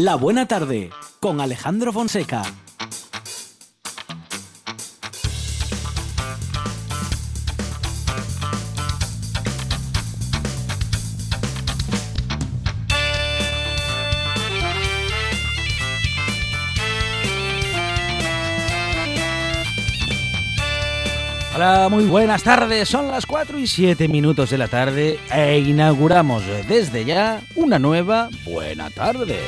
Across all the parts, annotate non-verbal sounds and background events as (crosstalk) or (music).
La Buena Tarde con Alejandro Fonseca. Hola, muy buenas tardes. Son las 4 y 7 minutos de la tarde e inauguramos desde ya una nueva Buena Tarde.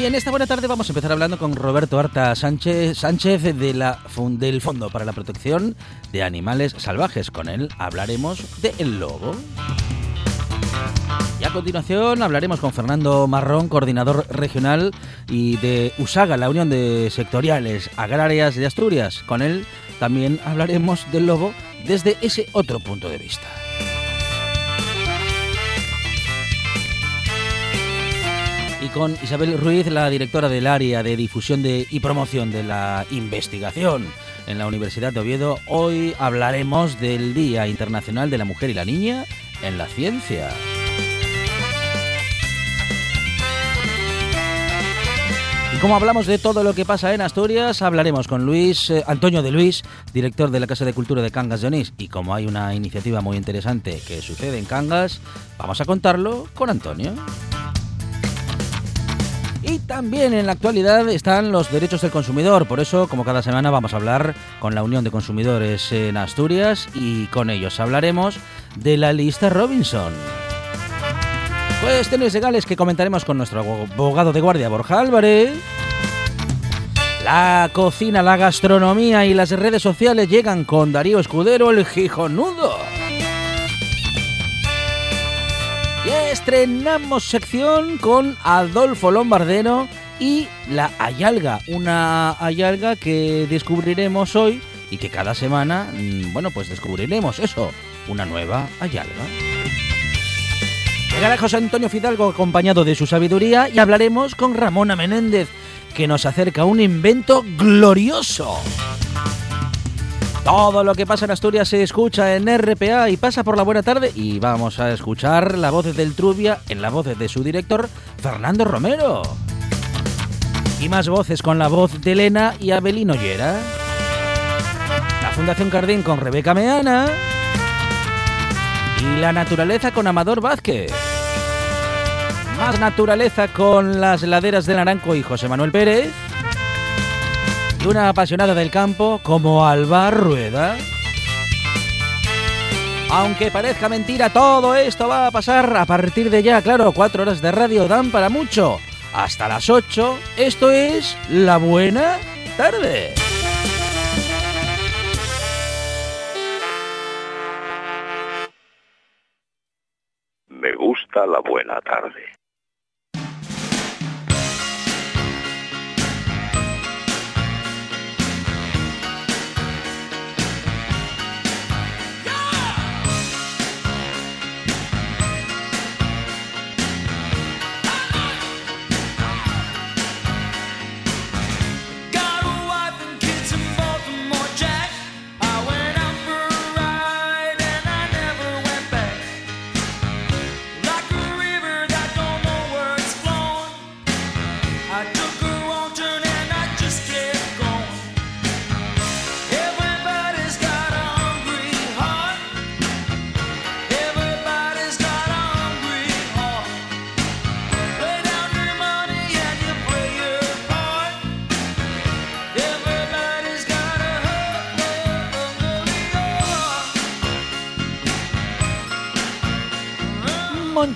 Y en esta buena tarde vamos a empezar hablando con Roberto Arta Sánchez, de la, del Fondo para la Protección de Animales Salvajes. Con él hablaremos de El Lobo. Y a continuación hablaremos con Fernando Marrón, coordinador regional y de USAGA, la Unión de Sectoriales Agrarias de Asturias. Con él también hablaremos del lobo desde ese otro punto de vista. Con Isabel Ruiz, la directora del área de difusión y promoción de la investigación en la Universidad de Oviedo. Hoy hablaremos del Día Internacional de la Mujer y la Niña en la Ciencia. Y como hablamos de todo lo que pasa en Asturias, hablaremos con Luis eh, Antonio de Luis, director de la Casa de Cultura de Cangas de Onís. Y como hay una iniciativa muy interesante que sucede en Cangas, vamos a contarlo con Antonio. Y también en la actualidad están los derechos del consumidor. Por eso, como cada semana, vamos a hablar con la Unión de Consumidores en Asturias y con ellos hablaremos de la lista Robinson. Cuestiones legales que comentaremos con nuestro abogado de guardia, Borja Álvarez. La cocina, la gastronomía y las redes sociales llegan con Darío Escudero, el Gijonudo. Estrenamos sección con Adolfo Lombardero y la Ayalga, una Ayalga que descubriremos hoy y que cada semana, mm, bueno, pues descubriremos eso, una nueva Ayalga. Llegará José Antonio Fidalgo acompañado de su sabiduría y hablaremos con Ramona Menéndez, que nos acerca un invento glorioso. Todo lo que pasa en Asturias se escucha en RPA y pasa por la buena tarde y vamos a escuchar la voz del Trubia en la voz de su director Fernando Romero. Y más voces con la voz de Elena y Abelino Llera. La Fundación Cardín con Rebeca Meana. Y la naturaleza con Amador Vázquez. Más naturaleza con las laderas de Naranco y José Manuel Pérez y una apasionada del campo como Alba Rueda. Aunque parezca mentira, todo esto va a pasar a partir de ya, claro, cuatro horas de radio dan para mucho. Hasta las 8, esto es La Buena Tarde. Me gusta la buena tarde.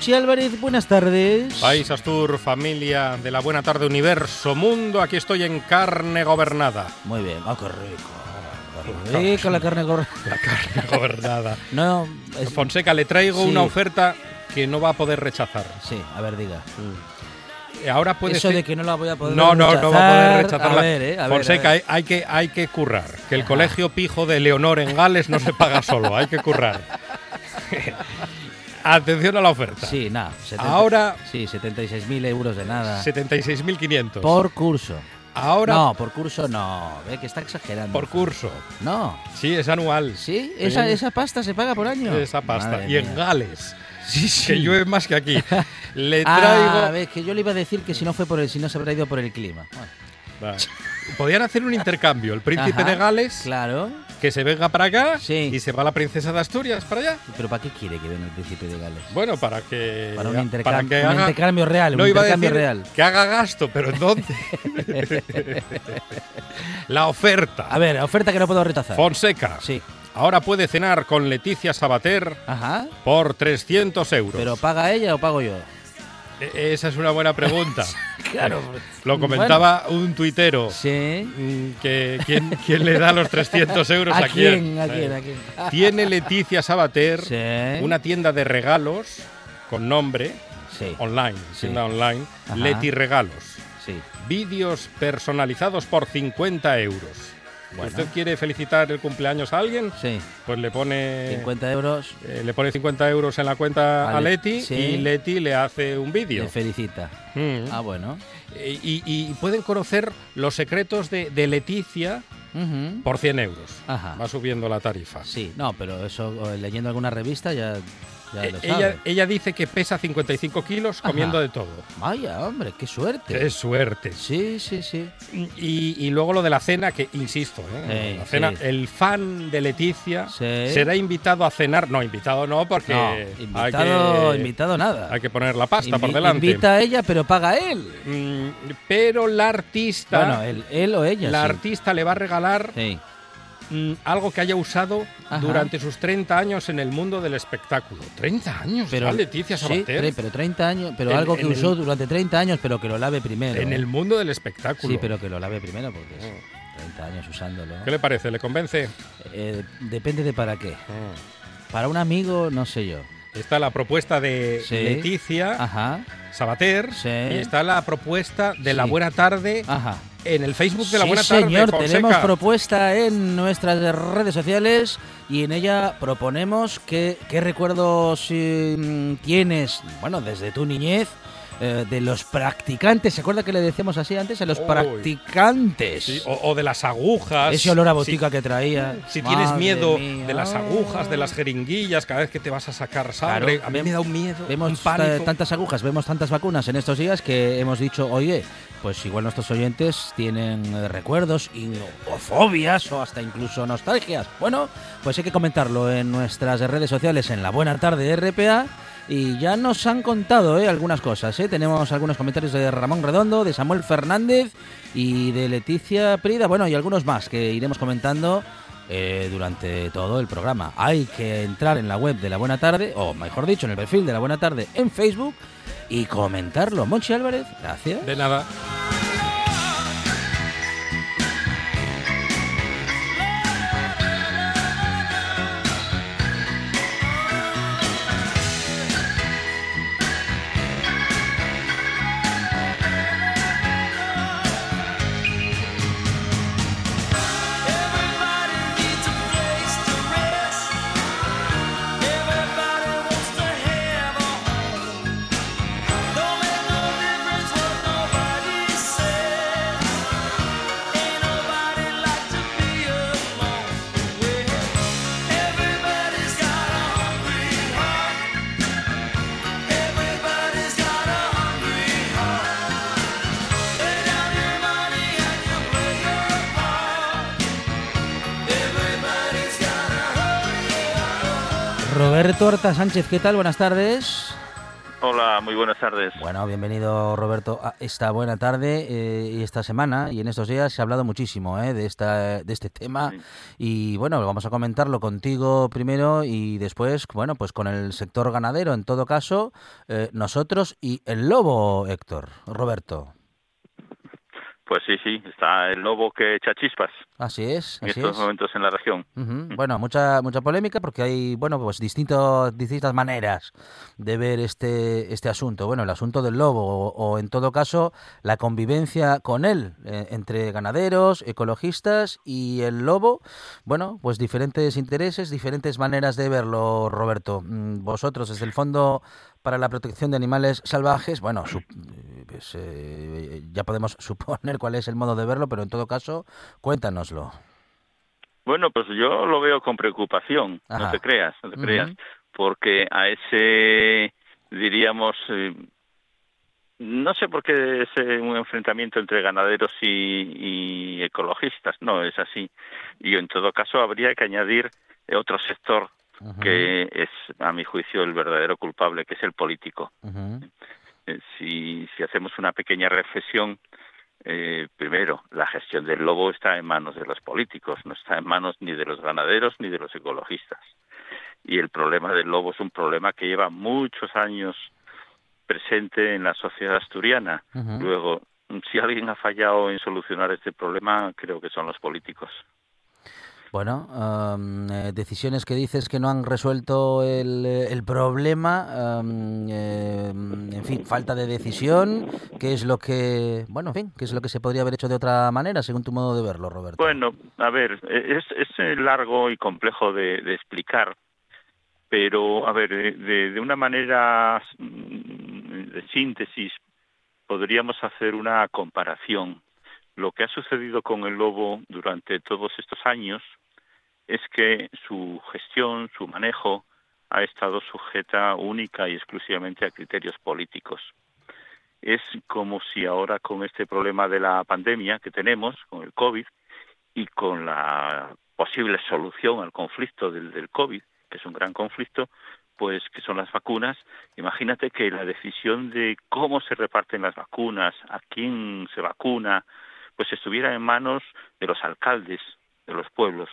Monchi Álvarez, buenas tardes. País Astur, familia de la Buena Tarde Universo Mundo, aquí estoy en carne gobernada. Muy bien, oh, qué rico. rico la carne gobernada. (laughs) La carne gobernada. (laughs) no, Fonseca, le traigo una oferta que no va a poder rechazar. Sí, a ver, diga. Mm. Ahora puede Eso de que no la voy a poder no, rechazar. No, no va a poder rechazarla. A ver, eh, a Fonseca, ver, Hay, que, hay que currar. Que el colegio pijo de Leonor en Gales no se paga solo, hay que currar. (laughs) Atención a la oferta. Sí, nada. Ahora. Sí, 76.000 euros de nada. 76.500. Por curso. Ahora, No, por curso no. Ve que está exagerando. por curso. No. Sí, es anual. ¿Sí? ¿Esa, esa pasta se paga por año? Esa pasta. Madre y en mía. Gales, Sí, sí. que llueve más que aquí. (laughs) Le Ah, traigo. ves, que yo le iba a decir que si no fue por el, si no se habrá ido por el clima. Bueno, Vale. Podían hacer un intercambio. El príncipe Ajá, de Gales, Claro. Que se venga para acá Sí. y se va la princesa de Asturias para allá. Pero ¿para qué quiere que venga el príncipe de Gales? Bueno, para que. Para un para que un haga- intercambio real, No un iba a intercambio decir real. que haga gasto, pero ¿en dónde? (laughs) la oferta. A ver, oferta que no puedo rechazar. Fonseca. Sí. Ahora puede cenar con Leticia Sabater Ajá. por 300 euros. ¿Pero paga ella o pago yo? Esa es una buena pregunta. (laughs) Claro. Lo comentaba un tuitero. Sí. mm, Que, ¿quién, quién le da los 300 euros a, ¿A quién? ¿A quién? ¿A quién? (laughs) Tiene Leticia Sabater Sí. una tienda de regalos con nombre Sí. online, tienda online, Ajá. Leti Regalos. Sí. Vídeos personalizados por 50 euros. Bueno. ¿Usted quiere felicitar el cumpleaños a alguien? Sí. Pues le pone 50 euros. eh, le pone 50 euros en la cuenta A a Le- Leti sí. y Leti le hace un vídeo. Le felicita. Mm. Ah, bueno. Eh, y, y pueden conocer los secretos de, de Leticia por 100 euros. Ajá. Va subiendo la tarifa. Sí, no, pero eso leyendo alguna revista ya, ya lo ella, ella dice que pesa 55 kilos Ajá. comiendo de todo. Vaya, hombre, qué suerte. Qué suerte. Sí, sí, sí. Y, y luego lo de la cena, que insisto, ¿eh? Sí, la cena, sí. el fan de Leticia Sí. será invitado a cenar. No, invitado no, porque No, hay, invitado, que, invitado nada. hay que poner la pasta por delante. Invita a ella, pero paga él. Mm, pero la artista, Bueno, él, él o ella. la artista le va a regalar Sí. mm, algo que haya usado Ajá. durante sus 30 años en el mundo del espectáculo. 30 años, Pero, Leticia sí, Sabater. tre- pero 30 años, pero En- algo que usó el- durante 30 años, pero que lo lave primero. en ¿eh? el mundo del espectáculo. Sí, pero que lo lave primero, porque es 30 años usándolo. ¿Qué le parece? ¿Le convence? Eh, depende de para qué. Mm. Para un amigo, no sé yo. Está la propuesta de Sí. Leticia Ajá, Sabater Sí. y está la propuesta de La. Buena Tarde ajá. en el Facebook de La Buena Tarde. señor, tenemos propuesta en nuestras redes sociales y en ella proponemos que, qué recuerdos eh, tienes, bueno, desde tu niñez, eh, de los practicantes. ¿Se acuerda que le decíamos así antes? A los practicantes. Sí, o, o de las agujas. Ese olor a botica que traía. Si, tienes miedo mía. de las agujas, de las jeringuillas, cada vez que te vas a sacar sangre, Claro, a mí me da un miedo, Vemos tantas agujas, vemos tantas vacunas en estos días que hemos dicho, oye, pues igual nuestros oyentes tienen eh, recuerdos y, o fobias o hasta incluso nostalgias. Bueno, pues hay que comentarlo en nuestras redes sociales en la Buena Tarde RPA. Y ya nos han contado eh, algunas cosas. eh. Tenemos algunos comentarios de Ramón Redondo, de Samuel Fernández y de Leticia Prida. Bueno, y algunos más que iremos comentando eh, durante todo el programa. Hay que entrar en la web de La Buena Tarde, o mejor dicho, en el perfil de La Buena Tarde en Facebook y comentarlo. Monchi Álvarez, gracias. De nada. Sánchez, ¿qué tal? Buenas tardes. Hola, muy buenas tardes. Bueno, bienvenido Roberto a esta buena tarde eh, y esta semana y en estos días se ha hablado muchísimo eh, de, esta, de este tema Sí. y bueno, vamos a comentarlo contigo primero y después, bueno, pues con el sector ganadero en todo caso, eh, nosotros y el lobo, Héctor, Roberto. Pues sí, sí, está el lobo que echa chispas Así es, en así estos es. momentos en la región. Ujú. Bueno, mucha mucha polémica porque hay, bueno, pues distintos, distintas maneras de ver este este asunto. Bueno, el asunto del lobo o, o, en todo caso la convivencia con él eh, entre ganaderos, ecologistas y el lobo. Bueno, pues diferentes intereses, diferentes maneras de verlo, Roberto. Mm, Vosotros desde el Fondo para la Protección de Animales Salvajes, bueno, su- pues eh, ya podemos (laughs) suponer cuál es el modo de verlo, pero en todo caso, cuéntanoslo. Bueno, pues yo lo veo con preocupación, Ajá. no te creas, no te porque a ese, diríamos, eh, no sé por qué es eh, un enfrentamiento entre ganaderos y, y ecologistas, no es así. Y en todo caso habría que añadir otro sector Que es, a mi juicio, el verdadero culpable, que es el político. Eh, si, si hacemos una pequeña reflexión, eh, primero, la gestión del lobo está en manos de los políticos, no está en manos ni de los ganaderos ni de los ecologistas. Y el problema del lobo es un problema que lleva muchos años presente en la sociedad asturiana. Luego, si alguien ha fallado en solucionar este problema, creo que son los políticos. Bueno, am, eh, decisiones que dices que no han resuelto el, eh, problema, am, eh, en fin, falta de decisión, ¿qué es lo que, bueno, en fin, qué es lo que se podría haber hecho de otra manera, según tu modo de verlo, Roberto? Bueno, a ver, es, es largo y complejo de, explicar, pero, a ver, de, de una manera mm, de síntesis, podríamos hacer una comparación. Lo que ha sucedido con el lobo durante todos estos años es que su gestión, su manejo, ha estado sujeta única y exclusivamente a criterios políticos. Es como si ahora con este problema de la pandemia que tenemos, con el COVID, y con la posible solución al conflicto del, COVID, que es un gran conflicto, pues que son las vacunas, imagínate que la decisión de cómo se reparten las vacunas, a quién se vacuna, pues estuviera en manos de los alcaldes de los pueblos.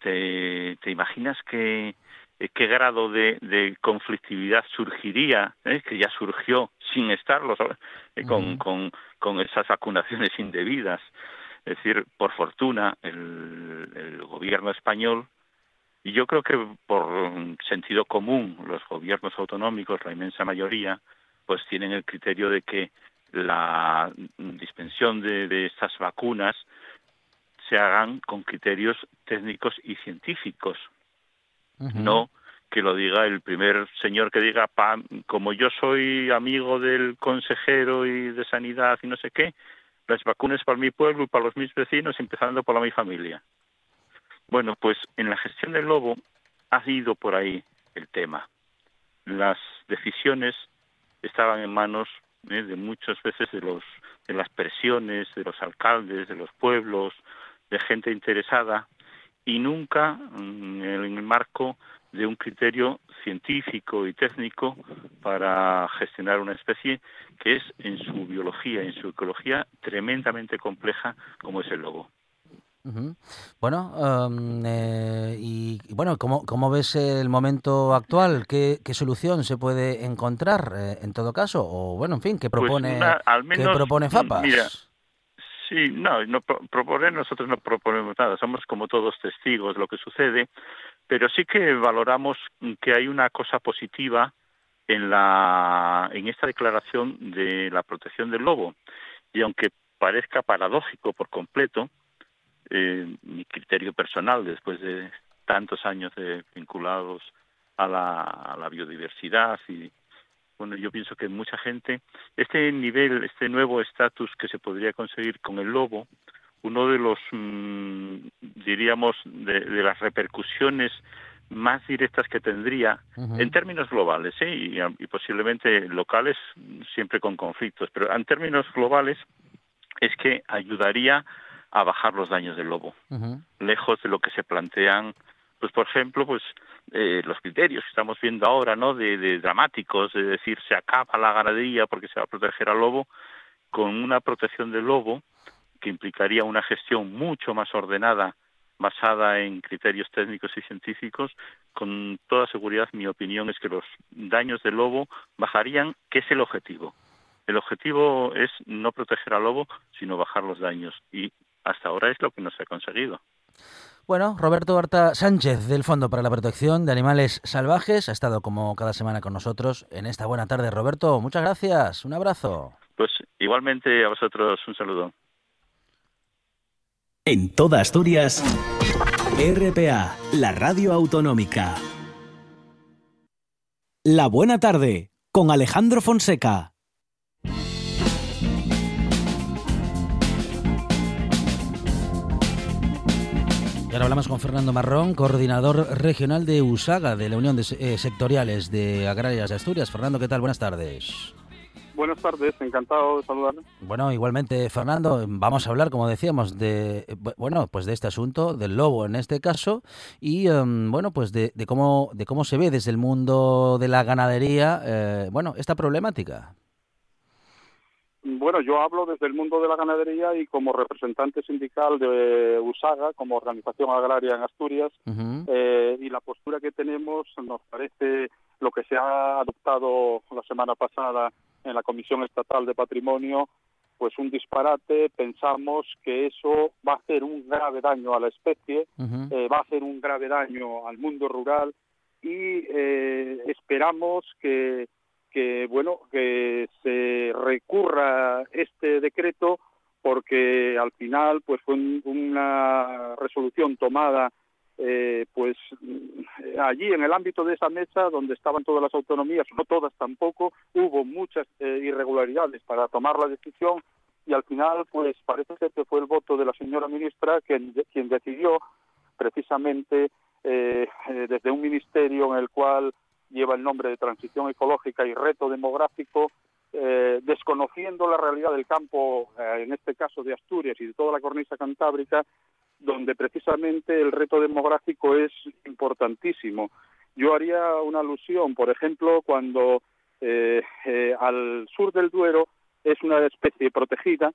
¿Te, te imaginas que, eh, qué grado de, de conflictividad surgiría, eh, que ya surgió sin estarlo. Eh, con, con, con esas vacunaciones (laughs) indebidas? Es decir, por fortuna, el, el gobierno español, y yo creo que por sentido común, los gobiernos autonómicos, la inmensa mayoría, pues tienen el criterio de que la dispensión de, de estas vacunas se hagan con criterios técnicos y científicos, no que lo diga el primer señor que diga, "Pa, como yo soy amigo del consejero y de sanidad y no sé qué, las vacunas para mi pueblo y para los mis vecinos, empezando por la mi familia. Bueno, pues en la gestión del lobo ha ido por ahí el tema. Las decisiones estaban en manos eh, de muchas veces de los de las presiones de los alcaldes, de los pueblos, de gente interesada y nunca mm, en el marco de un criterio científico y técnico para gestionar una especie que es en su biología, en su ecología tremendamente compleja como es el lobo. Bueno, am, eh, y bueno, ¿cómo, cómo ves el momento actual? ¿Qué, qué solución se puede encontrar eh, en todo caso? O bueno, en fin, ¿qué Pues propone, una- al qué propone mm, FAPAS? mira, Sí, no, no pro- proponer nosotros no proponemos nada, somos como todos testigos de lo que sucede, pero sí que valoramos que hay una cosa positiva en la en esta declaración de la protección del lobo. Y aunque parezca paradójico por completo, eh, mi criterio personal después de tantos años de vinculados a la, a la biodiversidad y bueno yo pienso que mucha gente este nivel este nuevo estatus que se podría conseguir con el lobo uno de los mm, diríamos de, de las repercusiones más directas que tendría en términos globales ¿eh? y, y posiblemente locales siempre con conflictos pero en términos globales es que ayudaría a bajar los daños del lobo. Lejos de lo que se plantean pues por ejemplo pues eh, los criterios que estamos viendo ahora no de, de dramáticos de decir se acaba la ganadería porque se va a proteger al lobo con una protección del lobo que implicaría una gestión mucho más ordenada basada en criterios técnicos y científicos, con toda seguridad mi opinión es que los daños del lobo bajarían, que es el objetivo. El objetivo es no proteger al lobo, sino bajar los daños. Y hasta ahora es lo que no se ha conseguido. Bueno, Roberto Horta Sánchez del Fondo para la Protección de Animales Salvajes ha estado como cada semana con nosotros en esta buena tarde. Roberto, muchas gracias. Un abrazo. Pues igualmente a vosotros un saludo. En toda Asturias, RPA, la radio autonómica. La buena tarde, con Alejandro Fonseca. Ahora hablamos con Fernando Marrón, coordinador regional de USAGA, de la Unión de eh, Sectoriales de Agrarias de Asturias. Fernando, ¿qué tal? Buenas tardes. Buenas tardes, encantado de saludarle. Bueno, igualmente, Fernando, vamos a hablar, como decíamos, de bueno, pues de este asunto, del lobo en este caso, y um, bueno, pues de, de, cómo de cómo se ve desde el mundo de la ganadería, eh, bueno, esta problemática. Bueno, yo hablo desde el mundo de la ganadería y como representante sindical de USAGA, como organización agraria en Asturias, uh -huh. eh, y la postura que tenemos nos parece lo que se ha adoptado la semana pasada en la Comisión Estatal de Patrimonio, pues un disparate. Pensamos que eso va a hacer un grave daño a la especie, uh -huh. eh, va a hacer un grave daño al mundo rural y eh, esperamos que que bueno que se recurra este decreto porque al final pues fue un, una resolución tomada eh, pues allí en el ámbito de esa mesa donde estaban todas las autonomías no todas tampoco hubo muchas eh, irregularidades para tomar la decisión y al final pues parece ser que fue el voto de la señora ministra quien, quien decidió precisamente eh, desde un ministerio en el cual lleva el nombre de transición ecológica y reto demográfico, eh, desconociendo la realidad del campo, eh, en este caso de Asturias y de toda la cornisa cantábrica, donde precisamente el reto demográfico es importantísimo. Yo haría una alusión, por ejemplo, cuando eh, al sur del Duero es una especie protegida,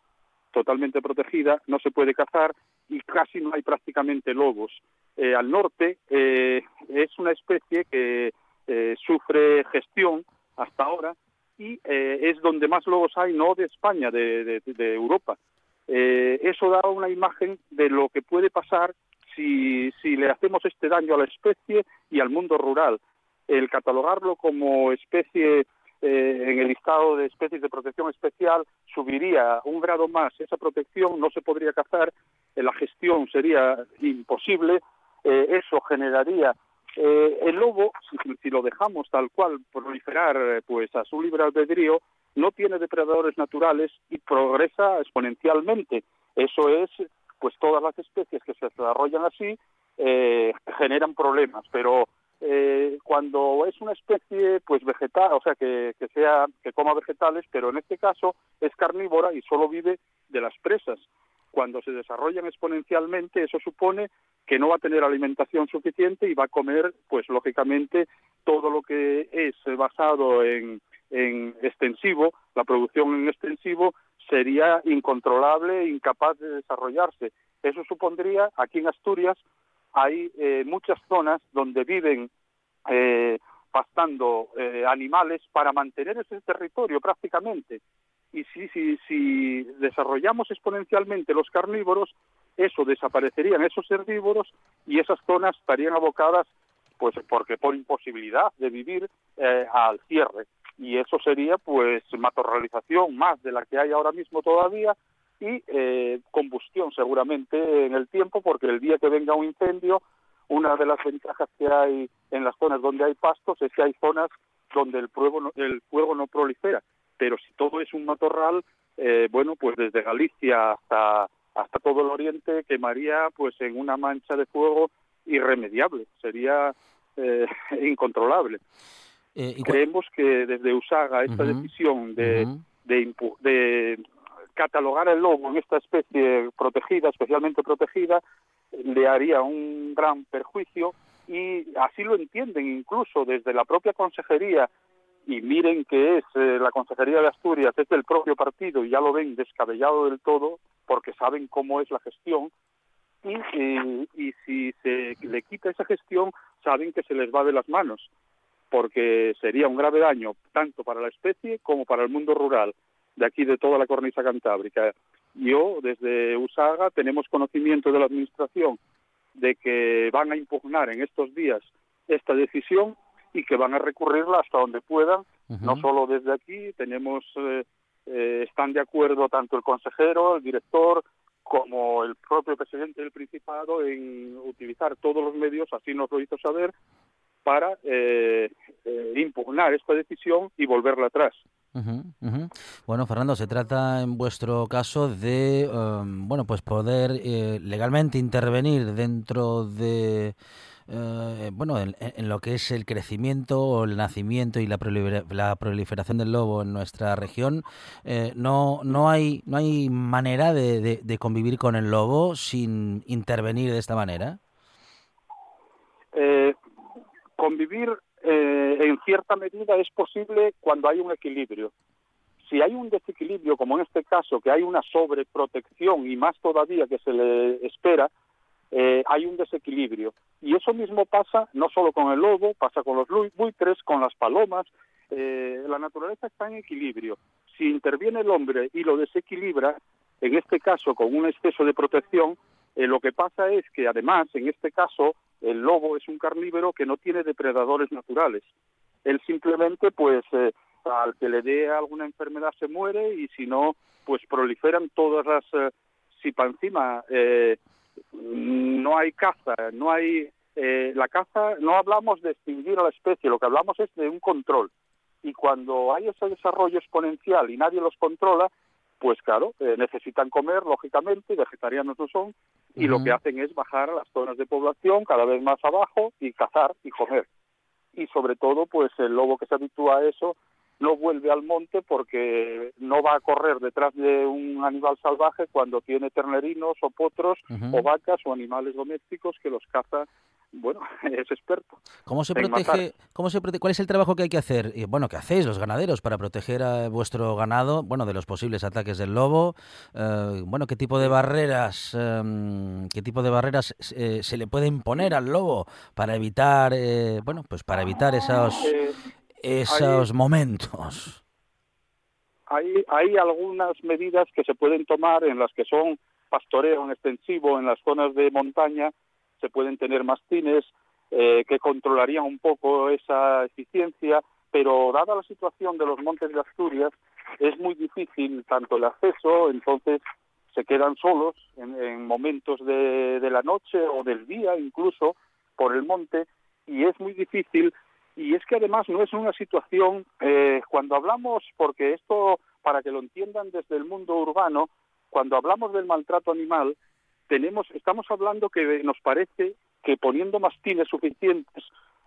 totalmente protegida, no se puede cazar y casi no hay prácticamente lobos. al norte es una especie que eh, sufre gestión hasta ahora y eh, es donde más lobos hay, no de España, de, de, Europa. Eh, eso da una imagen de lo que puede pasar si, si le hacemos este daño a la especie y al mundo rural. El catalogarlo como especie en el listado de especies de protección especial subiría un grado más esa protección, no se podría cazar, la gestión sería imposible, eso generaría eh, el lobo, (laughs) si, lo dejamos tal cual proliferar eh, pues a su libre albedrío, no tiene depredadores naturales y progresa exponencialmente. Eso es, pues todas las especies que se desarrollan así eh, generan problemas, pero eh, cuando es una especie pues vegetal, o sea que, que sea que coma vegetales, pero en este caso es carnívora y solo vive de las presas. Cuando se desarrollan exponencialmente, eso supone que no va a tener alimentación suficiente y va a comer, pues lógicamente, todo lo que es basado en, en extensivo, la producción en extensivo sería incontrolable e incapaz de desarrollarse. Eso supondría, aquí en Asturias, hay eh, muchas zonas donde viven eh, pastando eh, animales para mantener ese territorio prácticamente. Y si, si desarrollamos exponencialmente los carnívoros, eso desaparecerían esos herbívoros y esas zonas estarían abocadas, pues porque por imposibilidad de vivir eh, al cierre. Y eso sería, pues, matorralización más de la que hay ahora mismo todavía y eh, combustión seguramente en el tiempo, porque el día que venga un incendio, una de las ventajas que hay en las zonas donde hay pastos es que hay zonas donde el fuego no, el fuego no prolifera. Pero si todo es un matorral, eh, bueno, pues desde Galicia hasta hasta todo el oriente quemaría pues en una mancha de fuego irremediable, sería eh, (laughs) incontrolable. Eh, ¿y Creemos que desde USAGA esta uh -huh. decisión de, uh -huh. de, de, catalogar el lobo en esta especie protegida, especialmente protegida, le haría un gran perjuicio y así lo entienden incluso desde la propia consejería y miren que es eh, la Consejería de Asturias, es del propio partido y ya lo ven descabellado del todo porque saben cómo es la gestión y, y, y si se le quita esa gestión saben que se les va de las manos porque sería un grave daño tanto para la especie como para el mundo rural de aquí de toda la cornisa cantábrica. Yo desde USAGA tenemos conocimiento de la Administración de que van a impugnar en estos días esta decisión y que van a recurrirla hasta donde puedan, uh -huh. no solo desde aquí, tenemos, eh, eh, están de acuerdo tanto el consejero, el director, como el propio presidente del Principado en utilizar todos los medios, así nos lo hizo saber, para eh, impugnar esta decisión y volverla atrás. Bueno, Fernando, se trata en vuestro caso de, em, bueno, pues poder eh, legalmente intervenir dentro de, eh, bueno, en, lo que es el crecimiento el nacimiento y la, prolifera- la proliferación del lobo en nuestra región. Eh, no, no hay, no hay manera de, convivir con el lobo sin intervenir de esta manera. Eh, convivir eh, en cierta medida es posible cuando hay un equilibrio. Si hay un desequilibrio, como en este caso, que hay una sobreprotección y más todavía que se le espera, eh, hay un desequilibrio. Y eso mismo pasa no solo con el lobo, pasa con los buitres, con las palomas. Eh, la naturaleza está en equilibrio. Si interviene el hombre y lo desequilibra, en este caso con un exceso de protección, eh, lo que pasa es que además, en este caso, el lobo es un carnívoro que no tiene depredadores naturales. Él simplemente, pues, eh, al que le dé alguna enfermedad se muere y si no, pues proliferan todas las... eh, si para encima eh, no hay caza, no hay... eh, la caza, no hablamos de extinguir a la especie, lo que hablamos es de un control. Y cuando hay ese desarrollo exponencial y nadie los controla, pues claro, eh, necesitan comer, lógicamente, vegetarianos no son, y lo que hacen es bajar a las zonas de población cada vez más abajo y cazar y comer. Y sobre todo, pues el lobo que se habitúa a eso no vuelve al monte porque no va a correr detrás de un animal salvaje cuando tiene ternerinos o potros o vacas o animales domésticos que los caza, bueno, (laughs) es experto. ¿Cómo se protege? ¿Cómo se prote- ¿Cuál es el trabajo que hay que hacer? Y, bueno, ¿qué hacéis los ganaderos para proteger a vuestro ganado? Bueno, de los posibles ataques del lobo. Eh, bueno, ¿qué tipo de barreras, em, qué tipo de barreras eh, se le puede imponer al lobo para evitar, eh, bueno, pues para evitar esos Esos momentos? hay, hay algunas medidas que se pueden tomar en las que son pastoreo en extensivo en las zonas de montaña, se pueden tener mastines eh, que controlarían un poco esa eficiencia, pero dada la situación de los montes de Asturias, es muy difícil tanto el acceso, entonces se quedan solos en, en momentos de, de la noche o del día incluso por el monte y es muy difícil y es que además no es una situación eh, cuando hablamos porque esto para que lo entiendan desde el mundo urbano cuando hablamos del maltrato animal tenemos estamos hablando que nos parece que poniendo mastines suficientes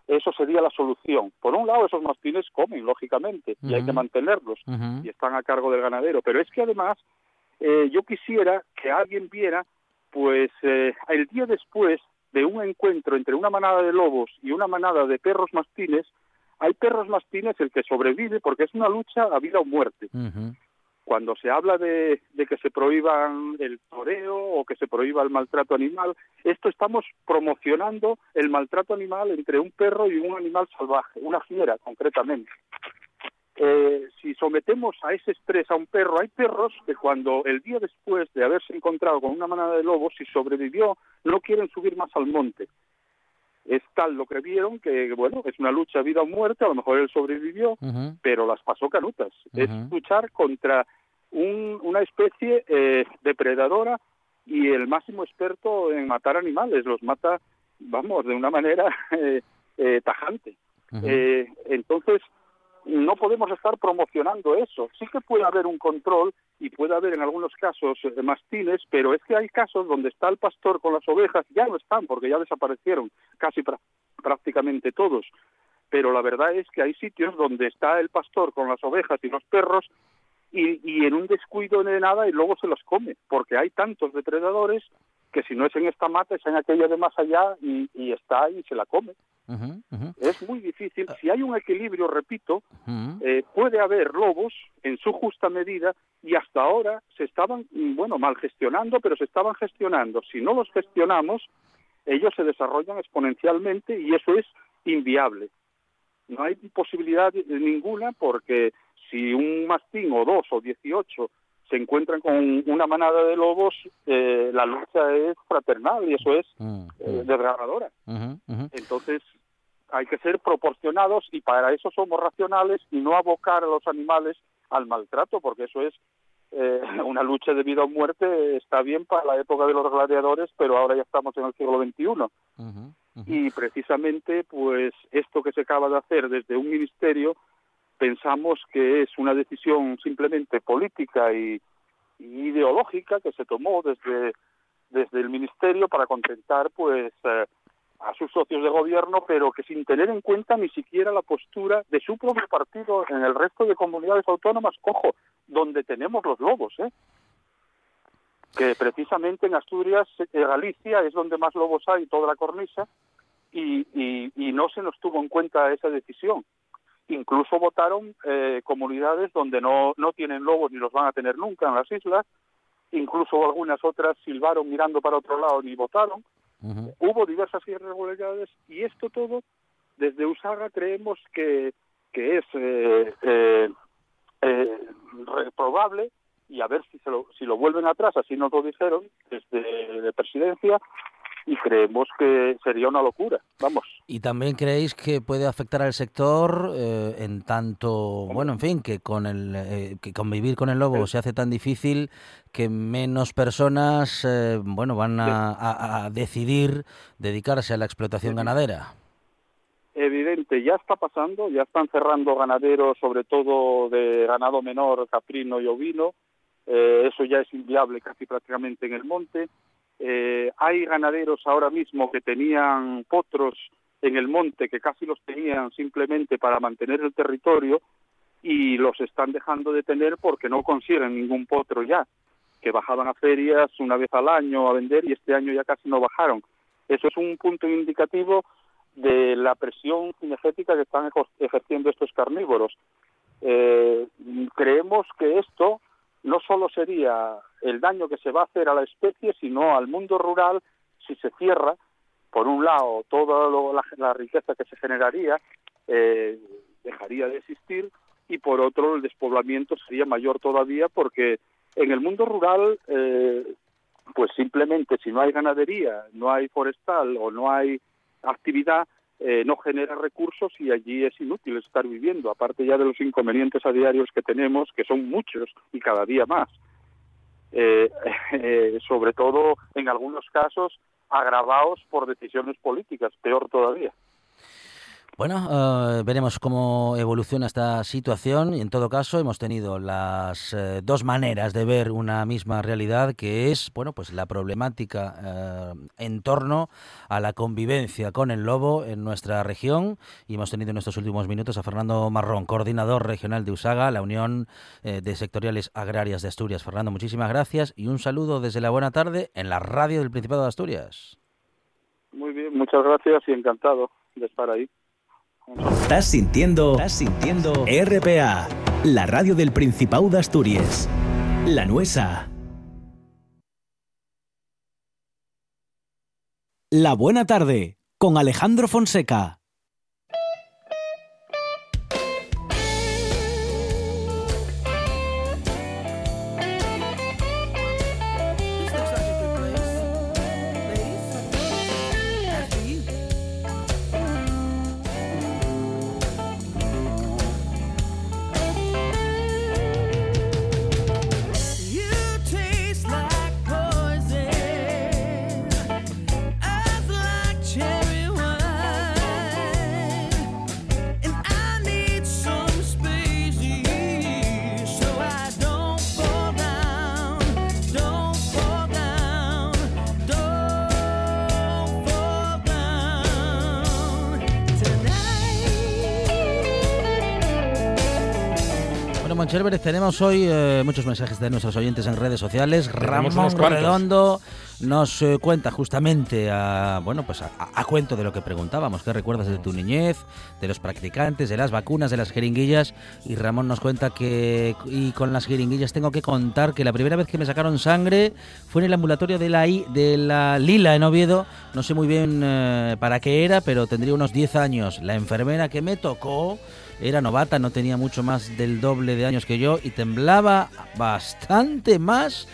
eso sería la solución. Por un lado, esos mastines comen, lógicamente, y hay que mantenerlos, y están a cargo del ganadero. Pero es que además, eh, yo quisiera que alguien viera, pues, eh, el día después de un encuentro entre una manada de lobos y una manada de perros mastines, hay perros mastines el que sobrevive porque es una lucha a vida o muerte cuando se habla de, de que se prohíban el toreo o que se prohíba el maltrato animal, esto estamos promocionando el maltrato animal entre un perro y un animal salvaje, una fiera concretamente. Eh, si sometemos a ese estrés a un perro, hay perros que cuando el día después de haberse encontrado con una manada de lobos, si sobrevivió, no quieren subir más al monte. Es tal lo que vieron que, bueno, es una lucha vida o muerte, a lo mejor él sobrevivió, pero las pasó canutas. Es luchar contra un- una especie eh, depredadora y el máximo experto en matar animales. Los mata, vamos, de una manera (laughs) eh, eh, tajante. Eh, entonces, no podemos estar promocionando eso. Sí que puede haber un control y puede haber en algunos casos eh, mastines, pero es que hay casos donde está el pastor con las ovejas, ya no están porque ya desaparecieron casi prácticamente todos. Pero la verdad es que hay sitios donde está el pastor con las ovejas y los perros y, y en un descuido de nada y luego se los come, porque hay tantos depredadores que si no es en esta mata es en aquella de más allá y está y se la come. Es muy difícil. Si hay un equilibrio, repito, eh, puede haber lobos en su justa medida y hasta ahora se estaban, mm, bueno, mal gestionando, pero se estaban gestionando. Si no los gestionamos, ellos se desarrollan exponencialmente y eso es inviable. No hay posibilidad de- ninguna porque si un mastín o dos o dieciocho se encuentran con una manada de lobos, eh, la lucha es fraternal y eso es Mm, eh, desgarradora. Ujú. Ujú. Entonces, hay que ser proporcionados y para eso somos racionales y no abocar a los animales al maltrato, porque eso es eh, (laughs) una lucha de vida o muerte. Está bien para la época de los gladiadores, pero ahora ya estamos en el siglo XXI. Y precisamente, pues, esto que se acaba de hacer desde un ministerio pensamos que es una decisión simplemente política y, y ideológica que se tomó desde desde el ministerio para contentar pues eh, a sus socios de gobierno, pero que sin tener en cuenta ni siquiera la postura de su propio partido en el resto de comunidades autónomas, ojo, donde tenemos los lobos, ¿eh? que precisamente en Asturias, eh, Galicia es donde más lobos hay, toda la cornisa, y, y, y no se nos tuvo en cuenta esa decisión. Incluso votaron eh, comunidades donde no, no tienen lobos ni los van a tener nunca en las islas, incluso algunas otras silbaron mirando para otro lado y votaron. Hubo diversas irregularidades y esto todo, desde Usaga creemos que, que es eh, eh, eh, reprobable y a ver si, se lo, si lo vuelven atrás, así nos lo dijeron desde presidencia y creemos que sería una locura, vamos. ¿Y también creéis que puede afectar al sector eh, en tanto, bueno, en fin, que con el eh, que convivir con el lobo se hace tan difícil que menos personas, eh, bueno, van a, a- a decidir dedicarse a la explotación ganadera? Evidente, ya está pasando, ya están cerrando ganaderos, sobre todo de ganado menor, caprino y ovino, eh, eso ya es inviable casi prácticamente en el monte. Eh, hay ganaderos ahora mismo que tenían potros en el monte, que casi los tenían simplemente para mantener el territorio y los están dejando de tener porque no consiguen ningún potro ya, que bajaban a ferias una vez al año a vender y este año ya casi no bajaron. Eso es un punto indicativo de la presión cinegética que están ejerciendo estos carnívoros. Eh, creemos que esto no solo sería el daño que se va a hacer a la especie, sino al mundo rural si se cierra, por un lado, toda lo- la, riqueza que se generaría eh, dejaría de existir y por otro el despoblamiento sería mayor todavía porque en el mundo rural eh, pues simplemente si no hay ganadería, no hay forestal o no hay actividad, eh, no genera recursos y allí es inútil estar viviendo, aparte ya de los inconvenientes a diarios que tenemos, que son muchos y cada día más. Eh, (laughs) eh, sobre todo en algunos casos agravados por decisiones políticas, peor todavía. Bueno, eh, veremos cómo evoluciona esta situación y en todo caso hemos tenido las eh, dos maneras de ver una misma realidad que es, bueno, pues la problemática eh, en torno a la convivencia con el lobo en nuestra región y hemos tenido en estos últimos minutos a Fernando Marrón, coordinador regional de USAGA, la Unión eh, de Sectoriales Agrarias de Asturias. Fernando, muchísimas gracias y un saludo desde la buena tarde en la radio del Principado de Asturias. Muy bien, muchas gracias y encantado de estar ahí. Estás sintiendo, estás sintiendo RPA, la radio del Principado de Asturias. La Nuesa. La Buena Tarde, con Alejandro Fonseca. Tenemos hoy eh, muchos mensajes de nuestros oyentes en redes sociales. Ramón. Redondo nos eh, cuenta justamente a, bueno, pues a, a cuento de lo que preguntábamos. ¿Qué recuerdas de tu niñez, de los practicantes, de las vacunas, de las jeringuillas? Y Ramón nos cuenta que y con las jeringuillas tengo que contar que la primera vez que me sacaron sangre fue en el ambulatorio de la, I- de la Lila en Oviedo. No sé muy bien eh, para qué era, pero tendría unos 10 años. La enfermera que me tocó era novata, no tenía mucho más del doble de años que yo y temblaba bastante más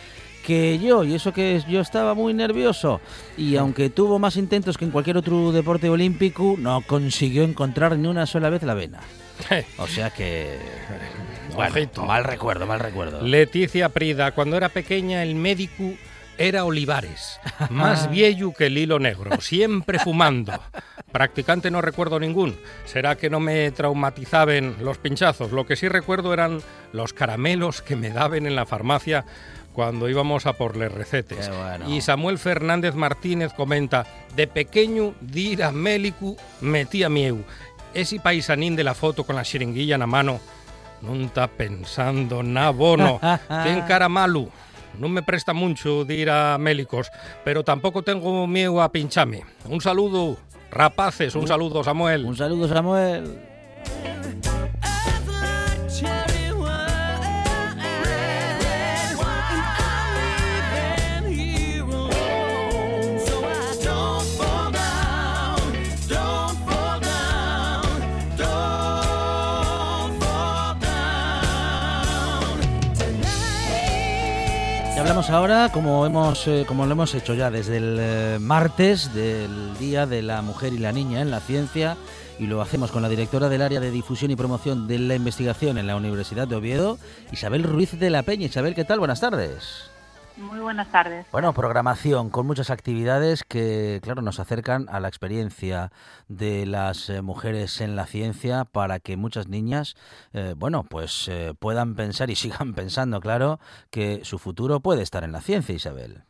que yo. Y eso que yo estaba muy nervioso. Y aunque tuvo más intentos que en cualquier otro deporte olímpico, no consiguió encontrar ni una sola vez la vena. O sea que... Bueno, mal recuerdo, mal recuerdo. Leticia Prida, cuando era pequeña el médico era Olivares, más (laughs) viejo que el hilo negro, siempre fumando. Practicante no recuerdo ningún. Será que no me traumatizaban los pinchazos. Lo que sí recuerdo eran los caramelos que me daban en la farmacia cuando íbamos a por les recetes. Bueno. Y Samuel Fernández Martínez comenta, de pequeño dir a mélico metía mieu. Ese paisanín de la foto con la xiringuilla en la mano non está pensando na bono. (laughs) Ten cara malu. Non me presta mucho de ir a mélicos, pero tampoco tengo miedo a pinchame. Un saludo, rapaces, un saludo, Samuel. Un saludo, Samuel. Ahora, como hemos, eh, como lo hemos hecho ya desde el eh, martes, del Día de la Mujer y la Niña en la Ciencia, y lo hacemos con la directora del área de difusión y promoción de la investigación en la Universidad de Oviedo, Isabel Ruiz de la Peña. Isabel, ¿qué tal? Buenas tardes. Muy buenas tardes. Bueno, programación con muchas actividades que, claro, nos acercan a la experiencia de las eh, mujeres en la ciencia para que muchas niñas, eh, bueno, pues eh, puedan pensar y (laughs) sigan pensando, claro, que su futuro puede estar en la ciencia, Isabel.